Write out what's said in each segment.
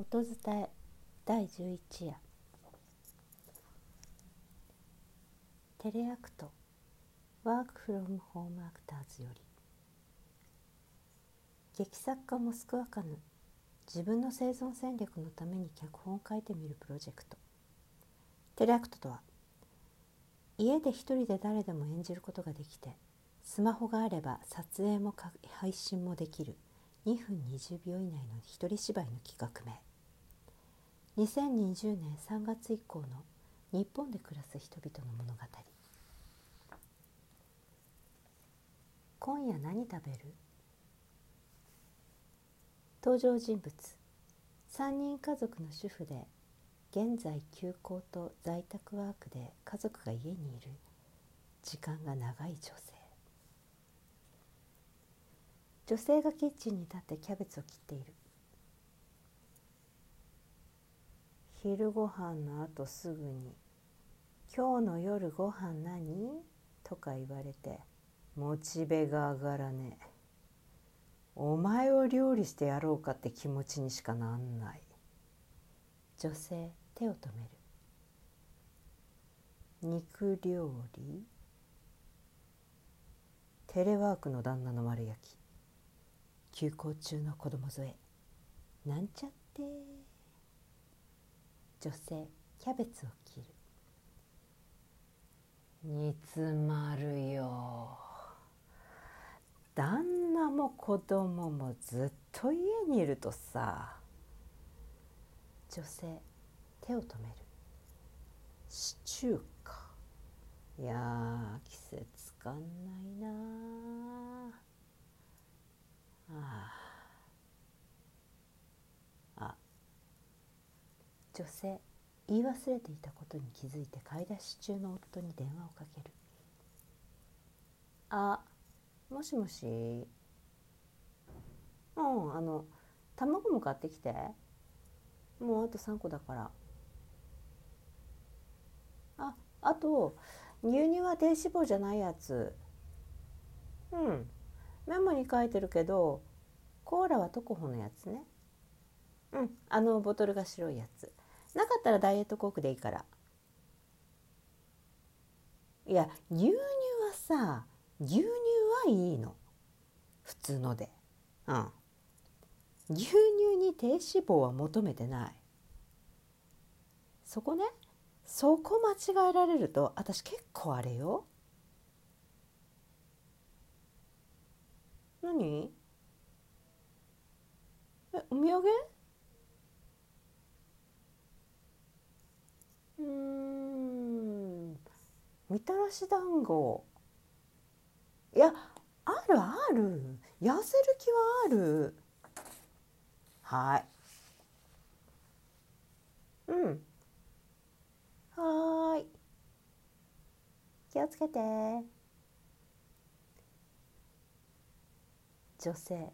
音伝え第11夜。テレアクト。ワークフロムホームアクターズより。劇作家モスクワカヌ。自分の生存戦略のために脚本を書いてみるプロジェクト。テレアクトとは家で一人で誰でも演じることができてスマホがあれば撮影も配信もできる。2分20秒以内の一人芝居の企画名。2020年3月以降の日本で暮らす人々の物語。今夜何食べる？登場人物。3人家族の主婦で現在休校と在宅ワークで家族が家にいる。時間が長い女性。女性がキッチンに立ってキャベツを切っている。昼ご飯のあとすぐに「今日の夜ご飯何?」とか言われてモチベが上がらねえ。お前を料理してやろうかって気持ちにしかなんない。女性手を止める。肉料理？テレワークの旦那の丸焼き。休校中の子供添え。なんちゃって女性キャベツを切る。煮詰まるよ。旦那も子供もずっと家にいるとさ女性手を止める。シチューか。いや季節感ないなああ女性言い忘れていたことに気づいて買い出し中の夫に電話をかける。あもしもし。うんあの卵も買ってきて。もうあと3個だから。ああと牛乳は低脂肪じゃないやつ。うんメモに書いてるけどコーラはトコホのやつね。うんあのボトルが白いやつ。なかったらダイエットコークでいいから。いや牛乳はさ牛乳はいいの。普通ので。うん。牛乳に低脂肪は求めてない。そこねそこ間違えられると私結構あれよ。何？えお土産うんみたらし団子。いやあるある。痩せる気はある。はい。うん。はい。気をつけて。女性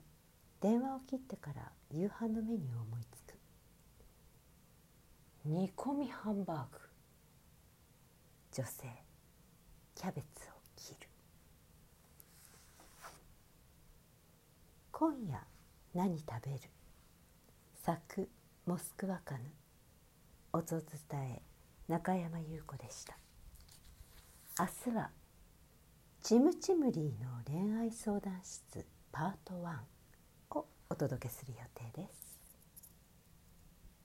電話を切ってから夕飯のメニューを思いつく。煮込みハンバーグ。女性キャベツを切る。今夜何食べる？作モスクワカヌ。音伝え中山優子でした。明日はチムチムリーの恋愛相談室パート1をお届けする予定です。